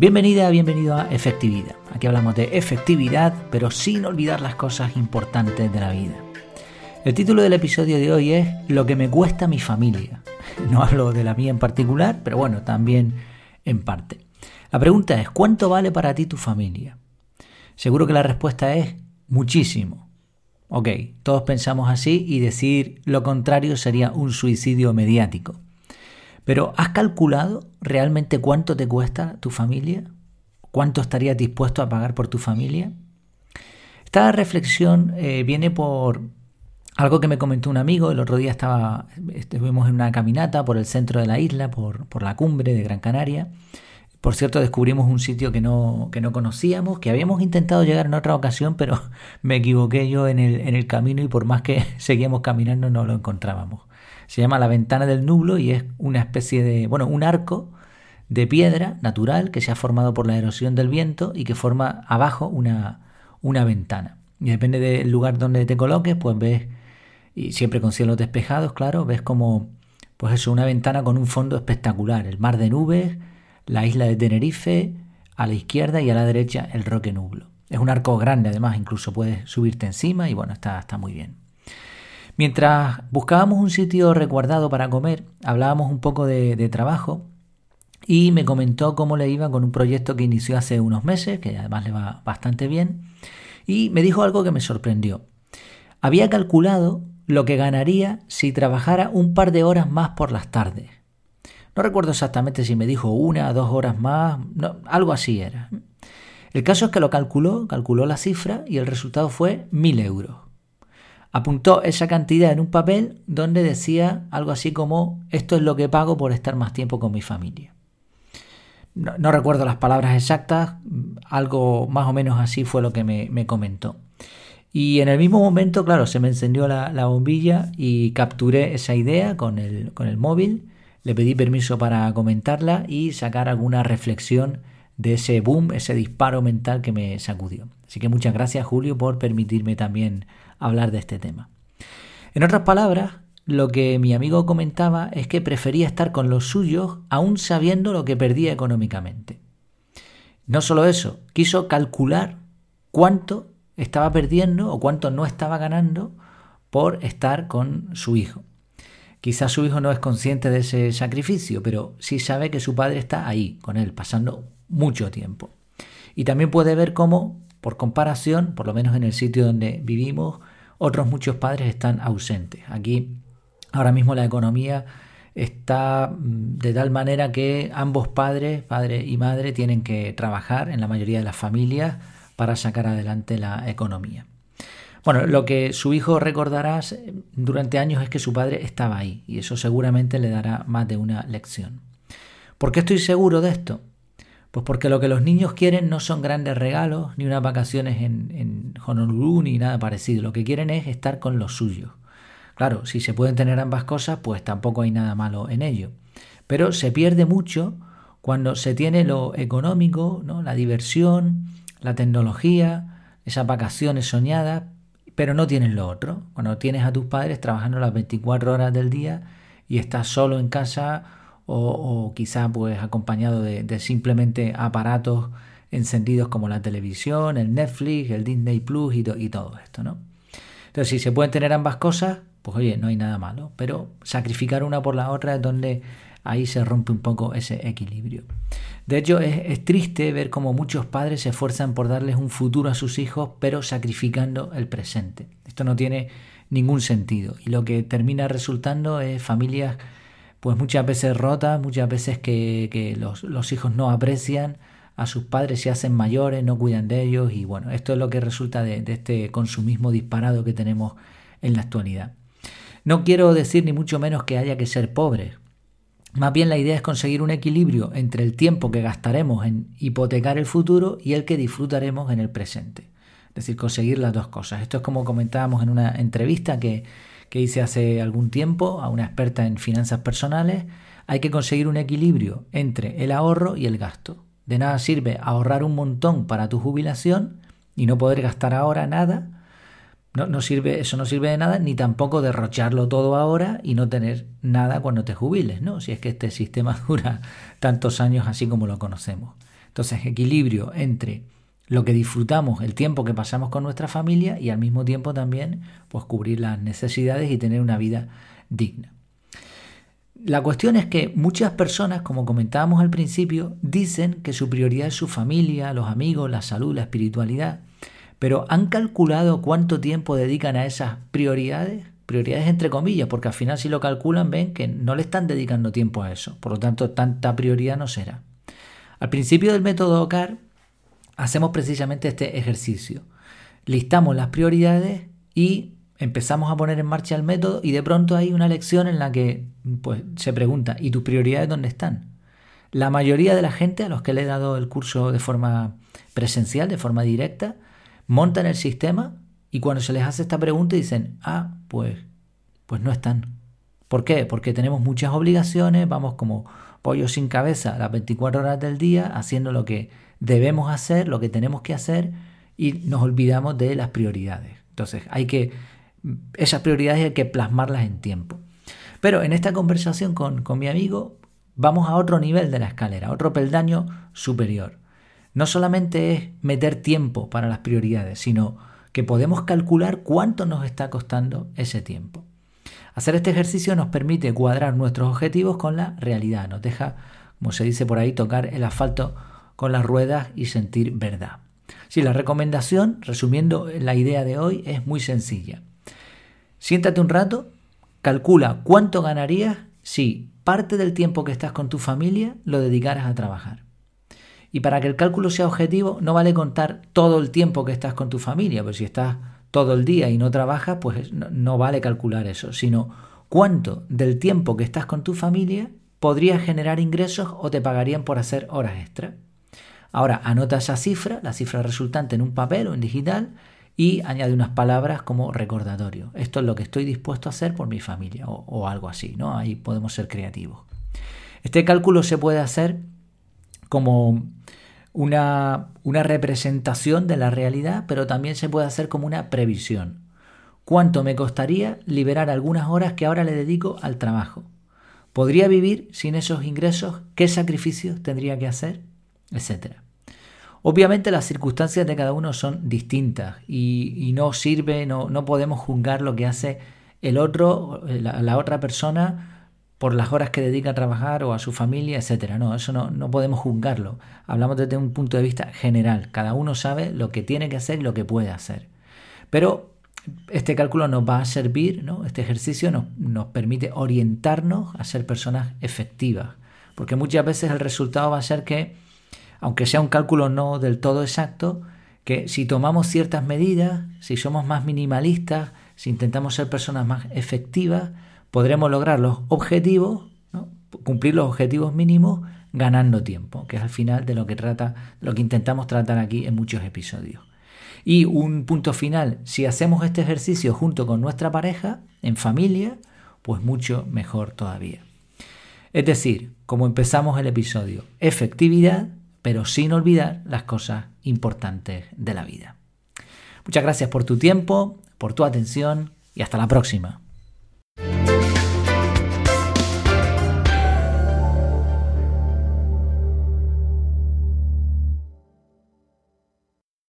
Bienvenida, bienvenido a Efectividad. Aquí hablamos de efectividad, pero sin olvidar las cosas importantes de la vida. El título del episodio de hoy es Lo que me cuesta mi familia. No hablo de la mía en particular, pero bueno, también en parte. La pregunta es, ¿cuánto vale para ti tu familia? Seguro que la respuesta es muchísimo. Ok, todos pensamos así y decir lo contrario sería un suicidio mediático. Pero ¿has calculado realmente cuánto te cuesta tu familia? ¿Cuánto estarías dispuesto a pagar por tu familia? Esta reflexión eh, viene por algo que me comentó un amigo. El otro día estaba, estuvimos en una caminata por el centro de la isla, por, por la cumbre de Gran Canaria. Por cierto, descubrimos un sitio que no, que no conocíamos, que habíamos intentado llegar en otra ocasión, pero me equivoqué yo en el, en el camino y por más que seguíamos caminando no lo encontrábamos. Se llama la ventana del nublo y es una especie de, bueno, un arco de piedra natural que se ha formado por la erosión del viento y que forma abajo una, una ventana. Y depende del lugar donde te coloques, pues ves, y siempre con cielos despejados, claro, ves como, pues eso, una ventana con un fondo espectacular, el mar de nubes, la isla de Tenerife, a la izquierda y a la derecha el Roque Nublo. Es un arco grande, además, incluso puedes subirte encima y bueno, está, está muy bien. Mientras buscábamos un sitio recuerdado para comer, hablábamos un poco de, trabajo y me comentó cómo le iba con un proyecto que inició hace unos meses, que además le va bastante bien, y me dijo algo que me sorprendió. Había calculado lo que ganaría si trabajara un par de horas más por las tardes. No recuerdo exactamente si me dijo una, dos horas más, algo así era. El caso es que lo calculó, calculó la cifra y el resultado fue mil euros apuntó esa cantidad en un papel donde decía algo así como esto es lo que pago por estar más tiempo con mi familia. No, recuerdo las palabras exactas, algo más o menos así fue lo que me, comentó. Y en el mismo momento, claro, se me encendió la, bombilla y capturé esa idea con el, con el móvil, le pedí permiso para comentarla y sacar alguna reflexión de ese boom, ese disparo mental que me sacudió. Así que muchas gracias Julio por permitirme también hablar de este tema. En otras palabras, lo que mi amigo comentaba es que prefería estar con los suyos aún sabiendo lo que perdía económicamente. No solo eso, quiso calcular cuánto estaba perdiendo o cuánto no estaba ganando por estar con su hijo. Quizás su hijo no es consciente de ese sacrificio, pero sí sabe que su padre está ahí con él, pasando mucho tiempo. Y también puede ver cómo, por comparación, por lo menos en el sitio donde vivimos, otros muchos padres están ausentes. Aquí ahora mismo la economía está mm, de tal manera que ambos padres, padre y madre, tienen que trabajar en la mayoría de las familias para sacar adelante la economía. Bueno, lo que su hijo recordará durante años es que su padre estaba ahí y eso seguramente le dará más de una lección. ¿Por qué estoy seguro de esto? Pues porque lo que los niños quieren no son grandes regalos, ni unas vacaciones en, en Honolulu, ni nada parecido. Lo que quieren es estar con los suyos. Claro, si se pueden tener ambas cosas, pues tampoco hay nada malo en ello. Pero se pierde mucho cuando se tiene lo económico, ¿no? la diversión, la tecnología, esas vacaciones soñadas, pero no tienes lo otro. Cuando tienes a tus padres trabajando las 24 horas del día y estás solo en casa o, quizá pues acompañado de, simplemente aparatos encendidos como la televisión, el Netflix, el Disney Plus y, y todo esto, ¿no? Entonces, si se pueden tener ambas cosas, pues oye, no hay nada malo, pero sacrificar una por la otra es donde ahí se rompe un poco ese equilibrio. De hecho, es, es, triste ver cómo muchos padres se esfuerzan por darles un futuro a sus hijos, pero sacrificando el presente. Esto no tiene ningún sentido y lo que termina resultando es familias pues muchas veces rotas, muchas veces que, los, hijos no aprecian a sus padres, se hacen mayores, no cuidan de ellos y bueno, esto es lo que resulta de, de este consumismo disparado que tenemos en la actualidad. No quiero decir ni mucho menos que haya que ser pobres. Más bien la idea es conseguir un equilibrio entre el tiempo que gastaremos en hipotecar el futuro y el que disfrutaremos en el presente. Es decir, conseguir las dos cosas. Esto es como comentábamos en una entrevista que que hice hace algún tiempo a una experta en finanzas personales, hay que conseguir un equilibrio entre el ahorro y el gasto. De nada sirve ahorrar un montón para tu jubilación y no poder gastar ahora nada. No, no, sirve, eso no sirve de nada, ni tampoco derrocharlo todo ahora y no tener nada cuando te jubiles, ¿no? Si es que este sistema dura tantos años así como lo conocemos. Entonces, equilibrio entre lo que disfrutamos, el tiempo que pasamos con nuestra familia y al mismo tiempo también pues cubrir las necesidades y tener una vida digna. La cuestión es que muchas personas, como comentábamos al principio, dicen que su prioridad es su familia, los amigos, la salud, la espiritualidad, pero ¿han calculado cuánto tiempo dedican a esas prioridades? Prioridades entre comillas, porque al final si lo calculan ven que no le están dedicando tiempo a eso, por lo tanto tanta prioridad no será. Al principio del método OCAR hacemos precisamente este ejercicio. Listamos las prioridades y empezamos a poner en marcha el método y de pronto hay una lección en la que pues, se pregunta, ¿y tus prioridades dónde están? La mayoría de la gente a los que le he dado el curso de forma presencial, de forma directa, montan el sistema y cuando se les hace esta pregunta dicen, ah, pues, pues no están. ¿Por qué? Porque tenemos muchas obligaciones, vamos como pollo sin cabeza las 24 horas del día haciendo lo que debemos hacer, lo que tenemos que hacer y nos olvidamos de las prioridades. Entonces hay que esas prioridades hay que plasmarlas en tiempo. Pero en esta conversación con, mi amigo vamos a otro nivel de la escalera, otro peldaño superior. No solamente es meter tiempo para las prioridades, sino que podemos calcular cuánto nos está costando ese tiempo. Hacer este ejercicio nos permite cuadrar nuestros objetivos con la realidad, nos deja, como se dice por ahí, tocar el asfalto con las ruedas y sentir verdad. Sí, la recomendación, resumiendo la idea de hoy, es muy sencilla. Siéntate un rato, calcula cuánto ganarías si parte del tiempo que estás con tu familia lo dedicaras a trabajar. Y para que el cálculo sea objetivo, no vale contar todo el tiempo que estás con tu familia, pues si estás todo el día y no trabajas, pues no, vale calcular eso, sino cuánto del tiempo que estás con tu familia podrías generar ingresos o te pagarían por hacer horas extra. Ahora anota esa cifra, la cifra resultante en un papel o en digital y añade unas palabras como recordatorio. Esto es lo que estoy dispuesto a hacer por mi familia o, algo así, ¿no? Ahí podemos ser creativos. Este cálculo se puede hacer como una, una representación de la realidad, pero también se puede hacer como una previsión. ¿Cuánto me costaría liberar algunas horas que ahora le dedico al trabajo? ¿Podría vivir sin esos ingresos? ¿Qué sacrificios tendría que hacer? Etcétera. Obviamente las circunstancias de cada uno son distintas y, no sirve, no, no, podemos juzgar lo que hace el otro, la, otra persona por las horas que dedica a trabajar o a su familia, etcétera. No, eso no, no podemos juzgarlo. Hablamos desde un punto de vista general. Cada uno sabe lo que tiene que hacer y lo que puede hacer. Pero este cálculo nos va a servir, ¿no? este ejercicio nos, nos permite orientarnos a ser personas efectivas. Porque muchas veces el resultado va a ser que aunque sea un cálculo no del todo exacto, que si tomamos ciertas medidas, si somos más minimalistas, si intentamos ser personas más efectivas, podremos lograr los objetivos, cumplir los objetivos mínimos ganando tiempo, que es al final de lo que trata, lo que intentamos tratar aquí en muchos episodios. Y un punto final, si hacemos este ejercicio junto con nuestra pareja, en familia, pues mucho mejor todavía. Es decir, como empezamos el episodio, efectividad pero sin olvidar las cosas importantes de la vida. Muchas gracias por tu tiempo, por tu atención y hasta la próxima.